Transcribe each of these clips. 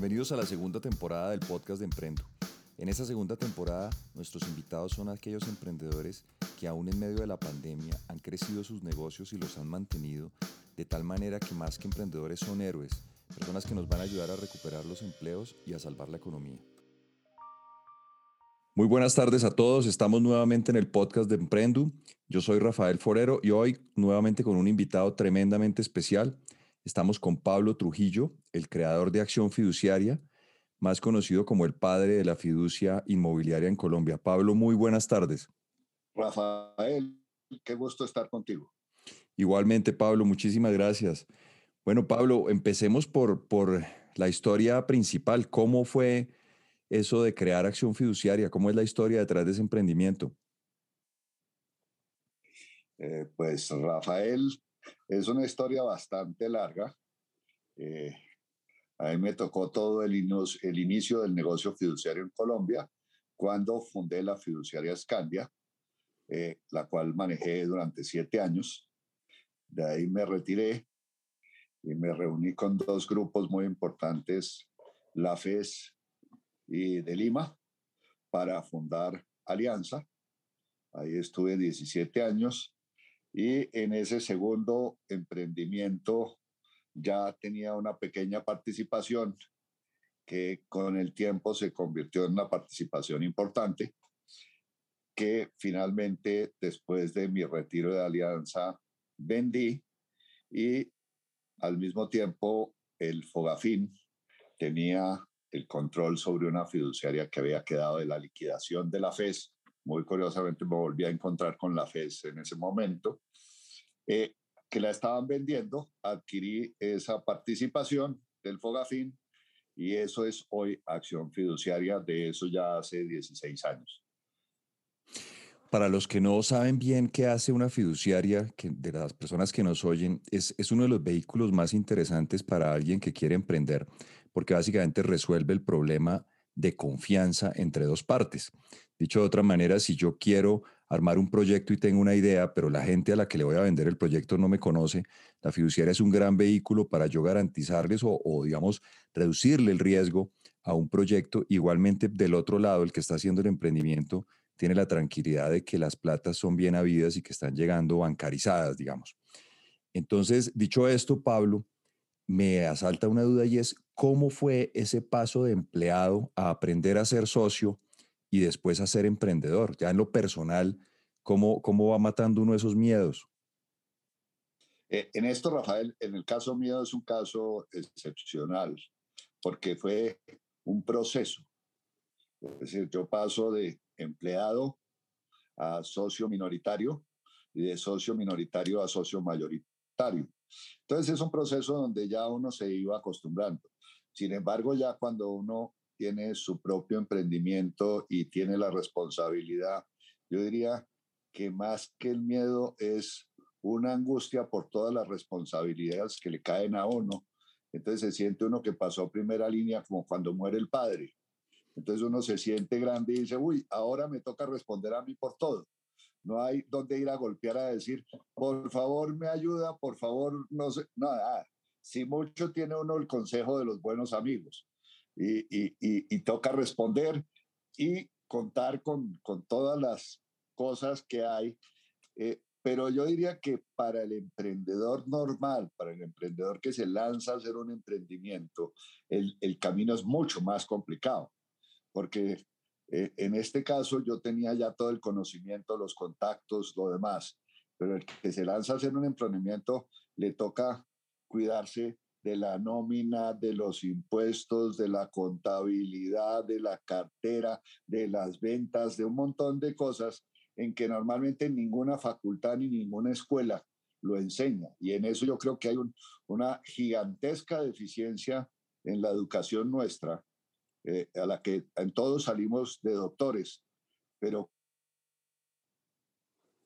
Bienvenidos a la segunda temporada del podcast de Emprendo. En esta segunda temporada, nuestros invitados son aquellos emprendedores que aún en medio de la pandemia han crecido sus negocios y los han mantenido de tal manera que más que emprendedores son héroes, personas que nos van a ayudar a recuperar los empleos y a salvar la economía. Muy buenas tardes a todos, estamos nuevamente en el podcast de Emprendo. Yo soy Rafael Forero y hoy nuevamente con un invitado tremendamente especial. Estamos con Pablo Trujillo, el creador de Acción Fiduciaria, más conocido como el padre de la fiducia inmobiliaria en Colombia. Pablo, muy buenas tardes. Rafael, qué gusto estar contigo. Igualmente, Pablo, muchísimas gracias. Bueno, Pablo, empecemos por, por la historia principal. ¿Cómo fue eso de crear Acción Fiduciaria? ¿Cómo es la historia detrás de ese emprendimiento? Eh, pues Rafael, es una historia bastante larga. Eh, a mí me tocó todo el, el inicio del negocio fiduciario en Colombia cuando fundé la fiduciaria Scandia, eh, la cual manejé durante siete años. De ahí me retiré y me reuní con dos grupos muy importantes, la FES y de Lima, para fundar Alianza. Ahí estuve 17 años y en ese segundo emprendimiento ya tenía una pequeña participación que con el tiempo se convirtió en una participación importante, que finalmente después de mi retiro de alianza vendí y al mismo tiempo el Fogafín tenía el control sobre una fiduciaria que había quedado de la liquidación de la FES muy curiosamente me volví a encontrar con la FES en ese momento, eh, que la estaban vendiendo, adquirí esa participación del Fogafín y eso es hoy acción fiduciaria, de eso ya hace 16 años. Para los que no saben bien qué hace una fiduciaria, que de las personas que nos oyen, es, es uno de los vehículos más interesantes para alguien que quiere emprender, porque básicamente resuelve el problema de confianza entre dos partes. Dicho de otra manera, si yo quiero armar un proyecto y tengo una idea, pero la gente a la que le voy a vender el proyecto no me conoce, la fiduciaria es un gran vehículo para yo garantizarles o, digamos, reducirle el riesgo a un proyecto. Igualmente, del otro lado, el que está haciendo el emprendimiento tiene la tranquilidad de que las platas son bien habidas y que están llegando bancarizadas, digamos. Entonces, dicho esto, Pablo, me asalta una duda y es, ¿cómo fue ese paso de empleado a aprender a ser socio y después a ser emprendedor? Ya en lo personal, ¿cómo, cómo va matando uno esos miedos? Eh, en esto, Rafael, en el caso mío es un caso excepcional, porque fue un proceso. Es decir, yo paso de empleado a socio minoritario y de socio minoritario a socio mayoritario. Entonces es un proceso donde ya uno se iba acostumbrando. Sin embargo, ya cuando uno tiene su propio emprendimiento y tiene la responsabilidad. Yo diría que más que el miedo es una angustia por todas las responsabilidades que le caen a uno. Entonces se siente uno que pasó primera línea como cuando muere el padre. Entonces uno se siente grande y dice, uy, ahora me toca responder a mí por todo. No hay dónde ir a golpear a decir, por favor me ayuda, por favor no sé, nada. Si mucho tiene uno el consejo de los buenos amigos y, toca responder y contar con, con, todas las cosas que hay. Eh, pero yo diría que para el emprendedor normal, para el emprendedor que se lanza a hacer un emprendimiento, el, el camino es mucho más complicado, porque eh, en este caso yo tenía ya todo el conocimiento, los contactos, lo demás, pero el que se lanza a hacer un emprendimiento le toca cuidarse de la nómina, de los impuestos, de la contabilidad, de la cartera, de las ventas, de un montón de cosas en que normalmente ninguna facultad ni ninguna escuela lo enseña. Y en eso yo creo que hay una gigantesca deficiencia en la educación nuestra, eh, a la que en todos salimos de doctores, pero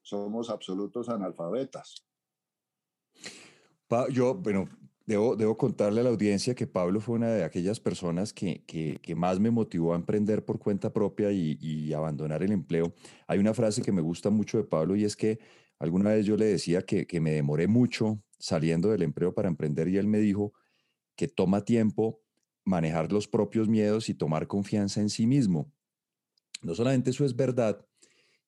somos absolutos analfabetas. Yo, bueno, Debo, contarle a la audiencia que Pablo fue una de aquellas personas que, que, más me motivó a emprender por cuenta propia y, abandonar el empleo. Hay una frase que me gusta mucho de Pablo y es que alguna vez yo le decía que, que me demoré mucho saliendo del empleo para emprender y él me dijo que toma tiempo manejar los propios miedos y tomar confianza en sí mismo. No solamente eso es verdad,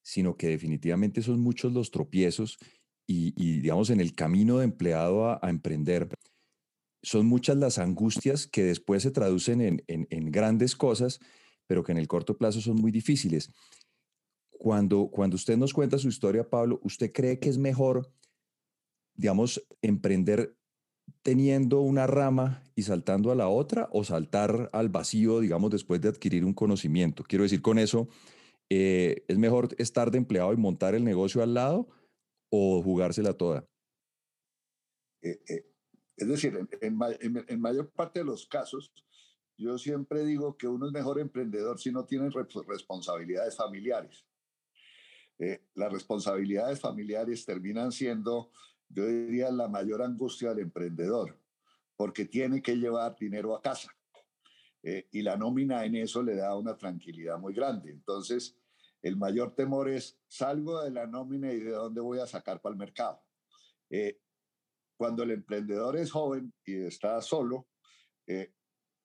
sino que definitivamente son muchos los tropiezos y, digamos, en el camino de empleado a, emprender, son muchas las angustias que después se traducen en, en, grandes cosas, pero que en el corto plazo son muy difíciles. Cuando, cuando usted nos cuenta su historia, Pablo, ¿usted cree que es mejor, digamos, emprender teniendo una rama y saltando a la otra o saltar al vacío, digamos, después de adquirir un conocimiento? Quiero decir con eso, eh, ¿es mejor estar de empleado y montar el negocio al lado o jugársela toda? Eh, eh, es decir, en, mayor parte de los casos, yo siempre digo que uno es mejor emprendedor si no tiene responsabilidades familiares. las responsabilidades familiares terminan siendo yo diría, la mayor angustia del emprendedor, porque tiene que llevar dinero a casa. Eh, y la nómina en eso le da una tranquilidad muy grande. Entonces, el mayor temor es, salgo de la nómina y de dónde voy a sacar para el mercado. Eh, cuando el emprendedor es joven y está solo, eh,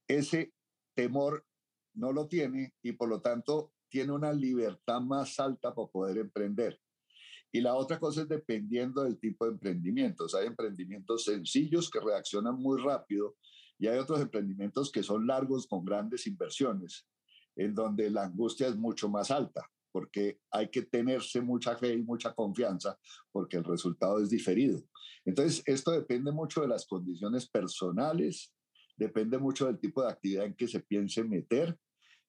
ese temor no lo tiene y por lo tanto tiene una libertad más alta para poder emprender. Y la otra cosa es dependiendo del tipo de emprendimientos. Hay emprendimientos sencillos que reaccionan muy rápido y hay otros emprendimientos que son largos con grandes inversiones, en donde la angustia es mucho más alta, porque hay que tenerse mucha fe y mucha confianza, porque el resultado es diferido. Entonces, esto depende mucho de las condiciones personales, depende mucho del tipo de actividad en que se piense meter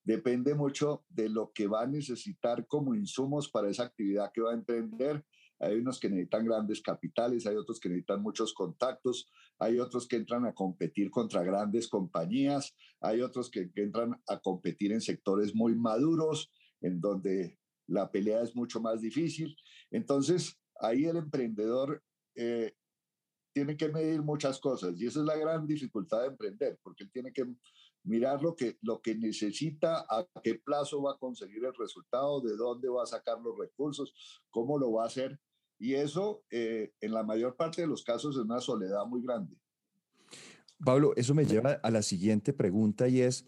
depende mucho de lo que va a necesitar como insumos para esa actividad que va a emprender. Hay unos que necesitan grandes capitales, hay otros que necesitan muchos contactos, hay otros que entran a competir contra grandes compañías, hay otros que, entran a competir en sectores muy maduros, en donde la pelea es mucho más difícil. Entonces, ahí el emprendedor eh, tiene que medir muchas cosas y esa es la gran dificultad de emprender, porque él tiene que mirar lo que, lo que necesita, a qué plazo va a conseguir el resultado, de dónde va a sacar los recursos, cómo lo va a hacer. Y eso, eh, en la mayor parte de los casos, es una soledad muy grande. Pablo, eso me lleva a la siguiente pregunta y es,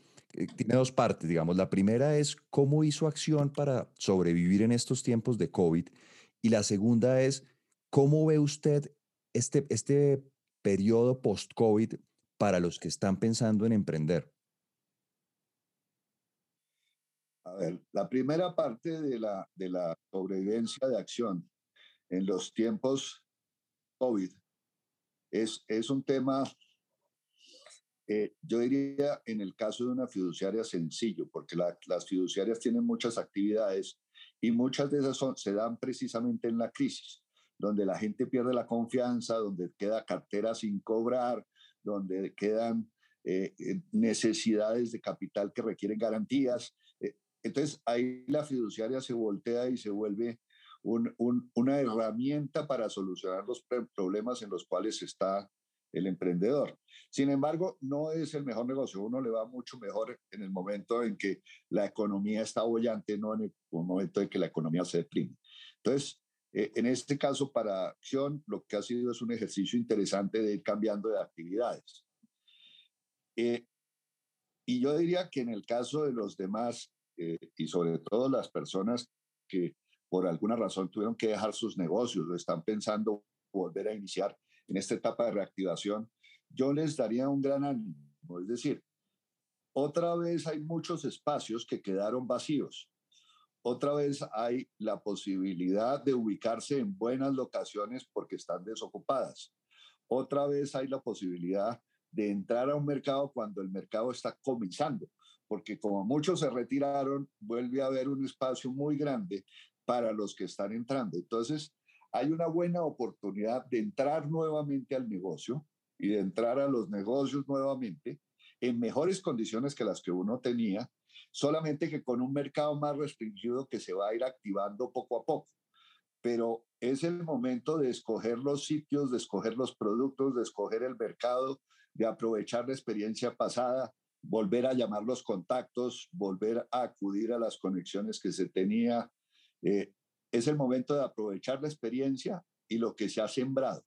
tiene dos partes, digamos. La primera es, ¿cómo hizo acción para sobrevivir en estos tiempos de COVID? Y la segunda es, ¿cómo ve usted este, este periodo post-COVID para los que están pensando en emprender? A ver, la primera parte de la, de la sobrevivencia de acción en los tiempos COVID es, es un tema, eh, yo diría, en el caso de una fiduciaria sencillo, porque las fiduciarias tienen muchas actividades y muchas de esas son, se dan precisamente en la crisis, donde la gente pierde la confianza, donde queda cartera sin cobrar, donde quedan eh, eh, necesidades de capital que requieren garantías. Entonces ahí la fiduciaria se voltea y se vuelve una herramienta para solucionar los problemas en los cuales está el emprendedor. Sin embargo, no es el mejor negocio. Uno le va mucho mejor en el momento en que la economía está bollante, no en el momento en que la economía se deprime. Entonces, eh, en este caso, para acción, lo que ha sido es un ejercicio interesante de ir cambiando de actividades. Eh, y yo diría que en el caso de los demás eh, y sobre todo las personas que por alguna razón tuvieron que dejar sus negocios o están pensando volver a iniciar en esta etapa de reactivación, yo les daría un gran ánimo. Es decir, otra vez hay muchos espacios que quedaron vacíos. Otra vez hay la posibilidad de ubicarse en buenas locaciones porque están desocupadas. Otra vez hay la posibilidad de entrar a un mercado cuando el mercado está comenzando porque como muchos se retiraron, vuelve a haber un espacio muy grande para los que están entrando. Entonces, hay una buena oportunidad de entrar nuevamente al negocio y de entrar a los negocios nuevamente en mejores condiciones que las que uno tenía, solamente que con un mercado más restringido que se va a ir activando poco a poco. Pero es el momento de escoger los sitios, de escoger los productos, de escoger el mercado, de aprovechar la experiencia pasada, volver a llamar los contactos, volver a acudir a las conexiones que se tenía. Eh, es el momento de aprovechar la experiencia y lo que se ha sembrado.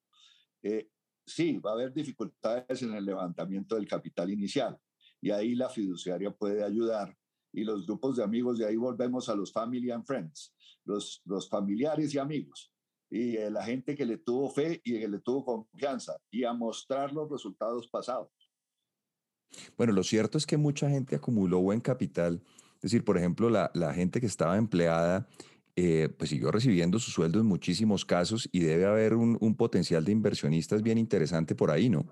Eh, sí, va a haber dificultades en el levantamiento del capital inicial y ahí la fiduciaria puede ayudar. Y los grupos de amigos, de ahí volvemos a los family and friends, los, los familiares y amigos, y la gente que le tuvo fe y que le tuvo confianza, y a mostrar los resultados pasados. Bueno, lo cierto es que mucha gente acumuló buen capital. Es decir, por ejemplo, la, la gente que estaba empleada eh, pues siguió recibiendo su sueldo en muchísimos casos y debe haber un, un potencial de inversionistas bien interesante por ahí, ¿no?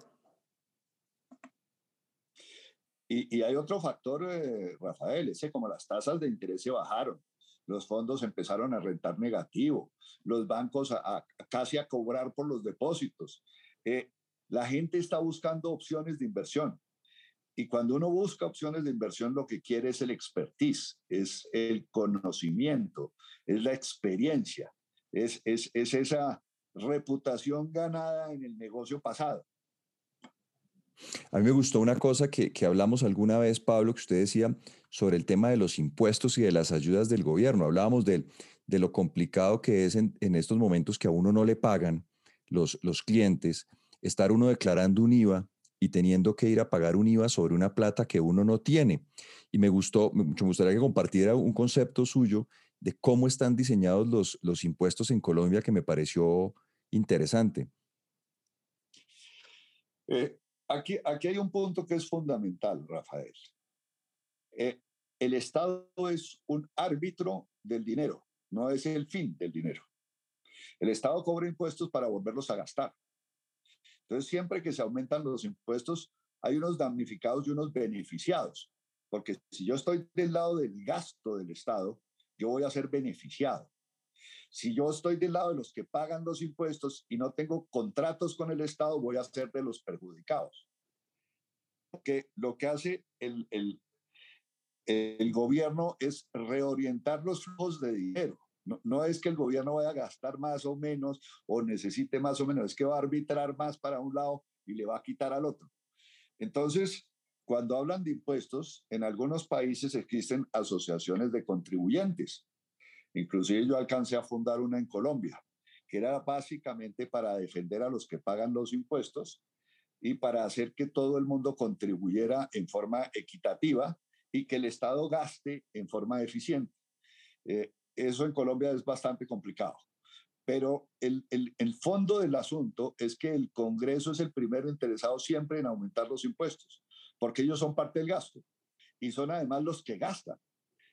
Y, y hay otro factor, eh, Rafael, ese como las tasas de interés se bajaron, los fondos empezaron a rentar negativo, los bancos a, casi a cobrar por los depósitos. Eh, la gente está buscando opciones de inversión. Y cuando uno busca opciones de inversión, lo que quiere es el expertise, es el conocimiento, es la experiencia, es, es, es esa reputación ganada en el negocio pasado. A mí me gustó una cosa que, que, hablamos alguna vez, Pablo, que usted decía sobre el tema de los impuestos y de las ayudas del gobierno. Hablábamos de, de lo complicado que es en, estos momentos que a uno no le pagan los, los clientes, estar uno declarando un IVA y teniendo que ir a pagar un IVA sobre una plata que uno no tiene. Y me gustó, me gustaría que compartiera un concepto suyo de cómo están diseñados los, los impuestos en Colombia que me pareció interesante. Eh, aquí, aquí hay un punto que es fundamental, Rafael. Eh, el Estado es un árbitro del dinero, no es el fin del dinero. El Estado cobra impuestos para volverlos a gastar. Entonces, siempre que se aumentan los impuestos, hay unos damnificados y unos beneficiados, porque si yo estoy del lado del gasto del Estado, yo voy a ser beneficiado. Si yo estoy del lado de los que pagan los impuestos y no tengo contratos con el Estado, voy a ser de los perjudicados. Porque lo que hace el, el, el gobierno es reorientar los flujos de dinero. No, es que el gobierno vaya a gastar más o menos o necesite más o menos, es que va a arbitrar más para un lado y le va a quitar al otro. Entonces, cuando hablan de impuestos, en algunos países existen asociaciones de contribuyentes. Inclusive yo alcancé a fundar una en Colombia, que era básicamente para defender a los que pagan los impuestos y para hacer que todo el mundo contribuyera en forma equitativa y que el Estado gaste en forma eficiente. Eh, eso en Colombia es bastante complicado. Pero el, el, fondo del asunto es que el Congreso es el primero interesado siempre en aumentar los impuestos, porque ellos son parte del gasto y son además los que gastan.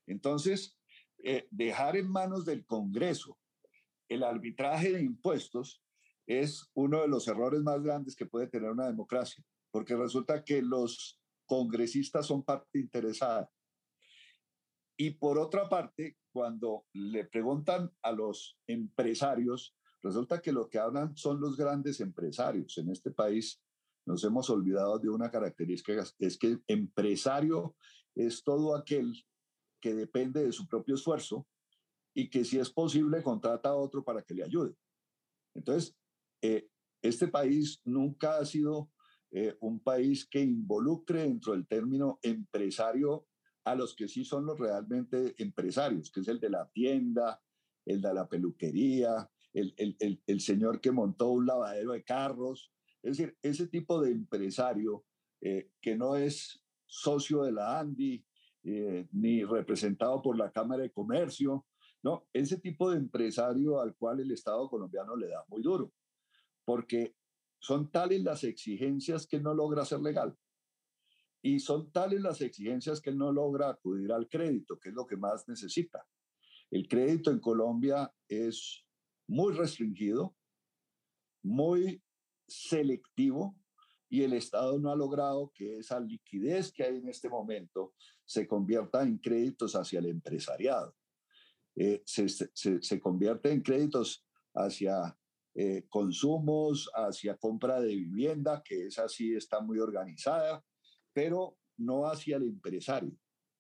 Entonces, eh, dejar en manos del Congreso el arbitraje de impuestos es uno de los errores más grandes que puede tener una democracia, porque resulta que los congresistas son parte interesada. Y por otra parte, cuando le preguntan a los empresarios, resulta que lo que hablan son los grandes empresarios. En este país nos hemos olvidado de una característica, es que empresario es todo aquel que depende de su propio esfuerzo y que si es posible contrata a otro para que le ayude. Entonces, eh, este país nunca ha sido eh, un país que involucre dentro del término empresario a los que sí son los realmente empresarios, que es el de la tienda, el de la peluquería, el, el, el, señor que montó un lavadero de carros. Es decir, ese tipo de empresario eh, que no es socio de la ANDI eh, ni representado por la Cámara de Comercio, no, ese tipo de empresario al cual el Estado colombiano le da muy duro, porque son tales las exigencias que no logra ser legal. Y son tales las exigencias que él no logra acudir al crédito, que es lo que más necesita. El crédito en Colombia es muy restringido, muy selectivo, y el Estado no ha logrado que esa liquidez que hay en este momento se convierta en créditos hacia el empresariado. Eh, se, se, se, convierte en créditos hacia eh, consumos, hacia compra de vivienda, que es así, está muy organizada, pero no hacia el empresario.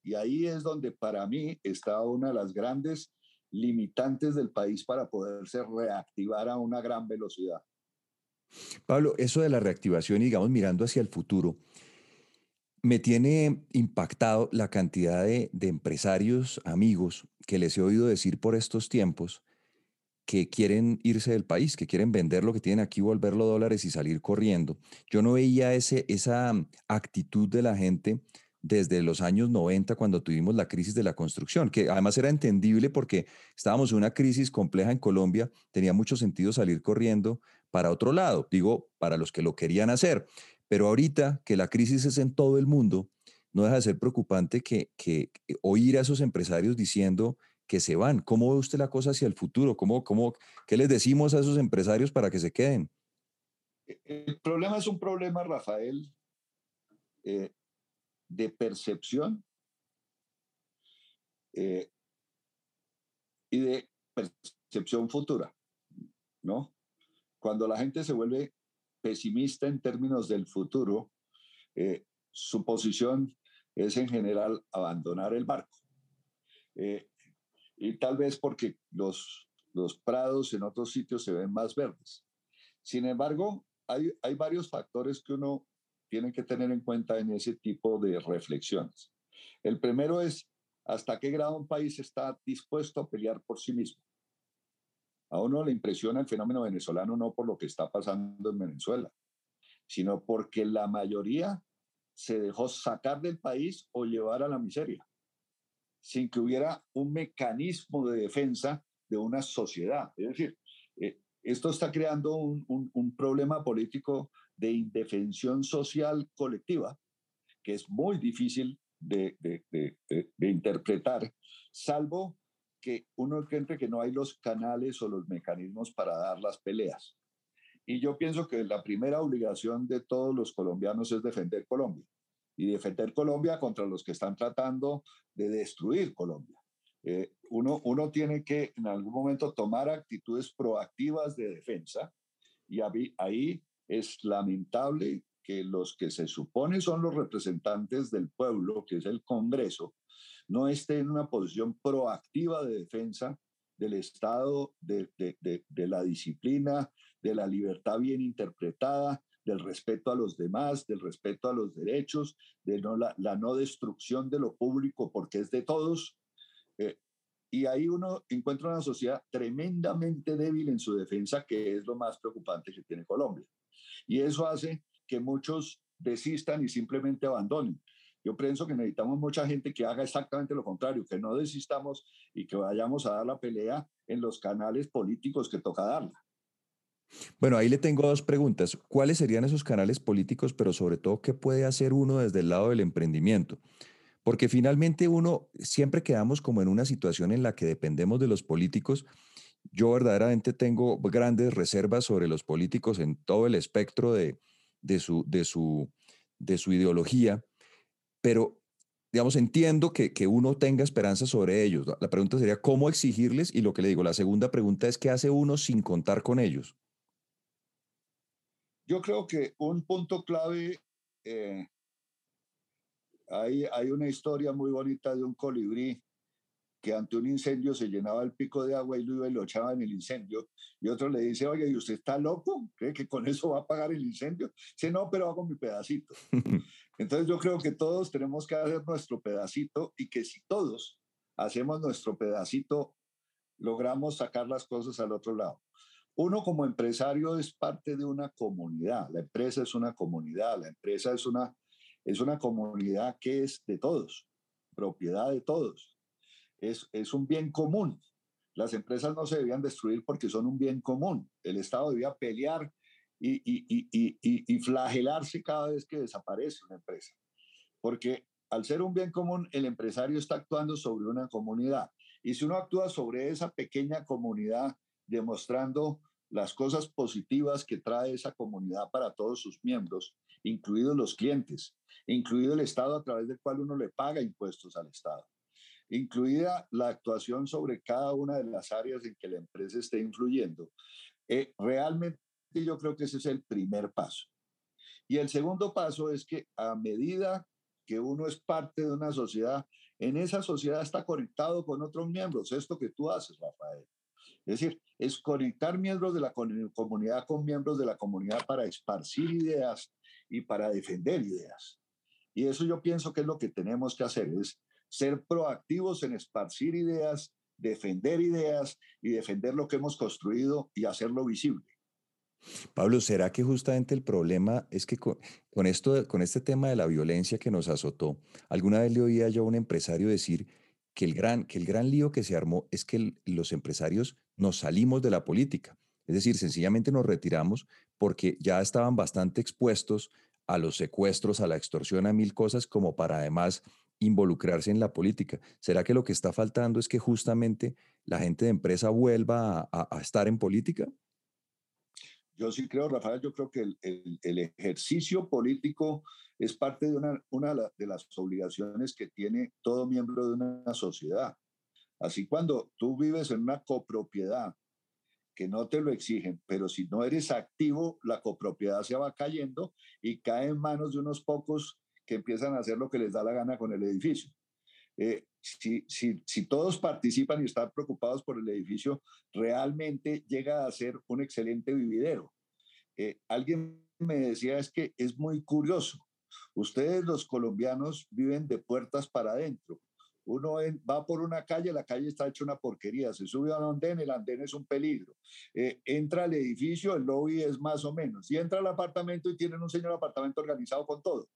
Y ahí es donde para mí está una de las grandes limitantes del país para poderse reactivar a una gran velocidad. Pablo, eso de la reactivación y digamos mirando hacia el futuro, me tiene impactado la cantidad de, de, empresarios, amigos, que les he oído decir por estos tiempos que quieren irse del país, que quieren vender lo que tienen aquí, volverlo dólares y salir corriendo. Yo no veía ese, esa actitud de la gente desde los años 90 cuando tuvimos la crisis de la construcción, que además era entendible porque estábamos en una crisis compleja en Colombia, tenía mucho sentido salir corriendo para otro lado, digo, para los que lo querían hacer. Pero ahorita que la crisis es en todo el mundo, no deja de ser preocupante que, que, oír a esos empresarios diciendo que se van. ¿Cómo ve usted la cosa hacia el futuro? ¿Cómo, cómo, ¿Qué les decimos a esos empresarios para que se queden? E, el problema es un problema, Rafael, eh, de percepción eh, y de percepción futura, ¿no? Cuando la gente se vuelve pesimista en términos del futuro, eh, su posición es en general abandonar el barco. Y tal vez porque los, los prados en otros sitios se ven más verdes. Sin embargo, hay, hay varios factores que uno tiene que tener en cuenta en ese tipo de reflexiones. El primero es hasta qué grado un país está dispuesto a pelear por sí mismo. A uno le impresiona el fenómeno venezolano no por lo que está pasando en Venezuela, sino porque la mayoría se dejó sacar del país o llevar a la miseria, sin que hubiera un mecanismo de defensa de una sociedad. Es decir, eh, esto está creando un, un, problema político de indefensión social colectiva que es muy difícil de, de, interpretar, salvo que uno encuentre que no hay los canales o los mecanismos para dar las peleas. Y yo pienso que la primera obligación de todos los colombianos es defender Colombia y defender Colombia contra los que están tratando de destruir Colombia. Eh, uno, uno tiene que en algún momento tomar actitudes proactivas de defensa y ahí, es lamentable que los que se supone son los representantes del pueblo, que es el Congreso, no esté en una posición proactiva de defensa del Estado, de, la disciplina, de la libertad bien interpretada, del respeto a los demás, del respeto a los derechos, de la, no destrucción de lo público porque es de todos. Eh, y ahí uno encuentra una sociedad tremendamente débil en su defensa, que es lo más preocupante que tiene Colombia. Y eso hace que muchos desistan y simplemente abandonen. Yo pienso que necesitamos mucha gente que haga exactamente lo contrario, que no desistamos y que vayamos a dar la pelea en los canales políticos que toca darla. Bueno, ahí le tengo dos preguntas. ¿Cuáles serían esos canales políticos, pero sobre todo, qué puede hacer uno desde el lado del emprendimiento? Porque finalmente uno siempre quedamos como en una situación en la que dependemos de los políticos. Yo verdaderamente tengo grandes reservas sobre los políticos en todo el espectro de, de, su, de, su, de su ideología pero digamos, entiendo que, que, uno tenga esperanza sobre ellos. La pregunta sería, ¿cómo exigirles? Y lo que le digo, la segunda pregunta es, ¿qué hace uno sin contar con ellos? Yo creo que un punto clave, eh, hay, hay una historia muy bonita de un colibrí que ante un incendio se llenaba el pico de agua y lo, lo echaba en el incendio. Y otro le dice, oye, ¿y usted está loco? ¿Cree que con eso va a pagar el incendio? Dice, no, pero hago mi pedacito. Entonces yo creo que todos tenemos que hacer nuestro pedacito y que si todos hacemos nuestro pedacito, logramos sacar las cosas al otro lado. Uno como empresario es parte de una comunidad, la empresa es una comunidad, la empresa es una, es una comunidad que es de todos, propiedad de todos es, un bien común. Las empresas no se debían destruir porque son un bien común. El Estado debía pelear y, y, flagelarse cada vez que desaparece una empresa. Porque al ser un bien común, el empresario está actuando sobre una comunidad. Y si uno actúa sobre esa pequeña comunidad, demostrando las cosas positivas que trae esa comunidad para todos sus miembros, incluidos los clientes, incluido el Estado a través del cual uno le paga impuestos al Estado incluida la actuación sobre cada una de las áreas en que la empresa esté influyendo. Eh, realmente yo creo que ese es el primer paso. Y el segundo paso es que a medida que uno es parte de una sociedad, en esa sociedad está conectado con otros miembros. Esto que tú haces, Rafael. Es decir, es conectar miembros de la comunidad con miembros de la comunidad para esparcir ideas y para defender ideas. Y eso yo pienso que es lo que tenemos que hacer, es ser proactivos en esparcir ideas, defender ideas y defender lo que hemos construido y hacerlo visible. Pablo, ¿será que justamente el problema es que con, esto, con este tema de la violencia que nos azotó, alguna vez le oía yo a un empresario decir que el gran, que el gran lío que se armó es que los empresarios nos salimos de la política? Es decir, sencillamente nos retiramos porque ya estaban bastante expuestos a los secuestros, a la extorsión, a mil cosas, como para además involucrarse en la política. ¿Será que lo que está faltando es que justamente la gente de empresa vuelva a, estar en política? Yo sí creo, Rafael, yo creo que el, ejercicio político es parte de una, una de las obligaciones que tiene todo miembro de una sociedad. Así cuando tú vives en una copropiedad que no te lo exigen, pero si no eres activo, la copropiedad se va cayendo y cae en manos de unos pocos que empiezan a hacer lo que les da la gana con el edificio. Eh, si, todos participan y están preocupados por el edificio, realmente llega a ser un excelente vividero. Eh, alguien me decía es que es muy curioso. Ustedes los colombianos viven de puertas para adentro uno va por una calle, la calle está hecha una porquería, se sube a un andén, el andén es un peligro. Eh, entra al edificio, el lobby es más o menos. Y entra al apartamento y tienen un señor apartamento organizado con todo.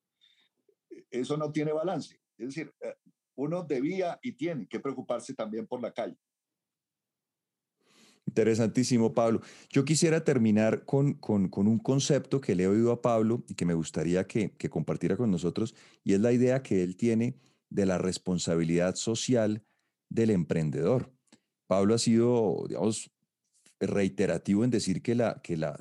Eso no tiene balance. Es decir, eh, uno debía y tiene que preocuparse también por la calle. Interesantísimo, Pablo. Yo quisiera terminar con, con, un concepto que le he oído a Pablo y que me gustaría que, que compartiera con nosotros, y es la idea que él tiene de la responsabilidad social del emprendedor. Pablo ha sido, digamos, reiterativo en decir que la, que la,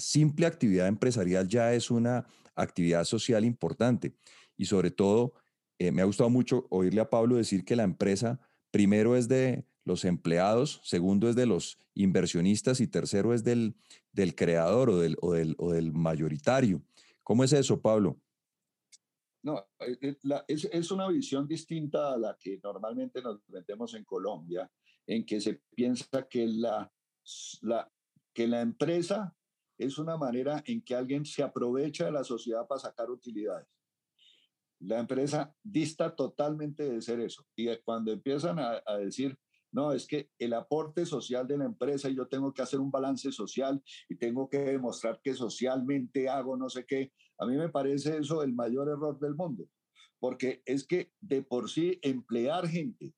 simple actividad empresarial ya es una actividad social importante. Y sobre todo, eh, me ha gustado mucho oírle a Pablo decir que la empresa primero es de los empleados, segundo es de los inversionistas y tercero es del, del creador o del, o del, o del mayoritario. ¿Cómo es eso, Pablo? No, eh, eh, es, es, una visión distinta a la que normalmente nos metemos en Colombia, en que se piensa que la, la, que la empresa es una manera en que alguien se aprovecha de la sociedad para sacar utilidades. La empresa dista totalmente de ser eso. Y cuando empiezan a, a decir, no, es que el aporte social de la empresa y yo tengo que hacer un balance social y tengo que demostrar que socialmente hago no sé qué, a mí me parece eso el mayor error del mundo, porque es que de por sí emplear gente,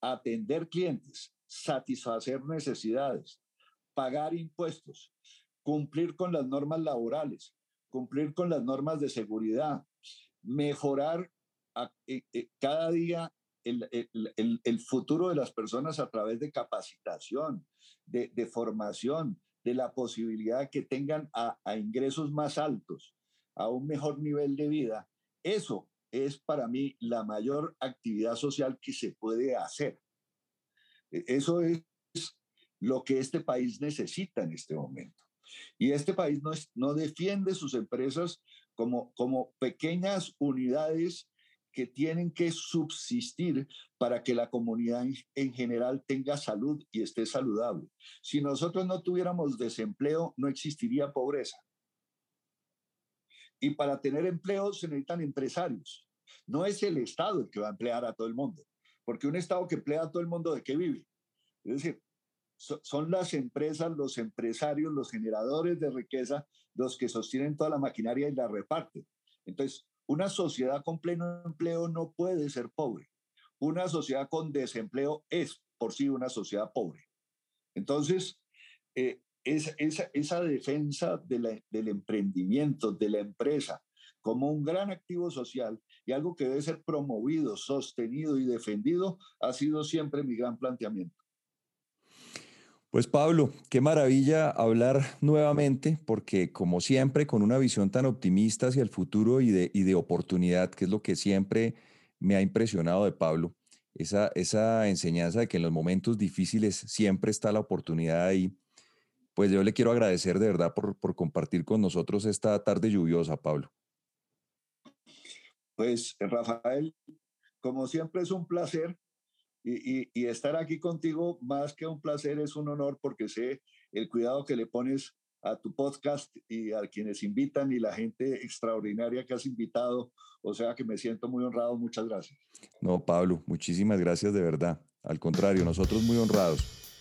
atender clientes, satisfacer necesidades, pagar impuestos, cumplir con las normas laborales, cumplir con las normas de seguridad, mejorar eh, eh, cada día el, futuro de las personas a través de capacitación, de, formación, de la posibilidad que tengan a ingresos más altos, a un mejor nivel de vida. Eso es para mí la mayor actividad social que se puede hacer. E, eso es lo que este país necesita en este momento. Y este país no, no defiende sus empresas como, como pequeñas unidades que tienen que subsistir para que la comunidad en, general tenga salud y esté saludable. Si nosotros no tuviéramos desempleo, no existiría pobreza. Y para tener empleo se necesitan empresarios. No es el Estado el que va a emplear a todo el mundo, porque un Estado que emplea a todo el mundo, ¿de qué vive? Es decir, son las empresas, los empresarios, los generadores de riqueza, los que sostienen toda la maquinaria y la reparten. Entonces, una sociedad con pleno empleo no puede ser pobre. Una sociedad con desempleo es por sí una sociedad pobre. Entonces, eh, esa, esa, defensa del emprendimiento, de la empresa, como un gran activo social y algo que debe ser promovido, sostenido y defendido, ha sido siempre mi gran planteamiento. Pues Pablo, qué maravilla hablar nuevamente, porque como siempre, con una visión tan optimista hacia el futuro y de, y de oportunidad, que es lo que siempre me ha impresionado de Pablo, esa, esa enseñanza de que en los momentos difíciles siempre está la oportunidad ahí pues yo le quiero agradecer de verdad por, por compartir con nosotros esta tarde lluviosa, Pablo. Pues Rafael, como siempre es un placer y, estar aquí contigo, más que un placer, es un honor porque sé el cuidado que le pones a tu podcast y a quienes invitan y la gente extraordinaria que has invitado. O sea que me siento muy honrado. Muchas gracias. No, Pablo, muchísimas gracias de verdad. Al contrario, nosotros muy honrados.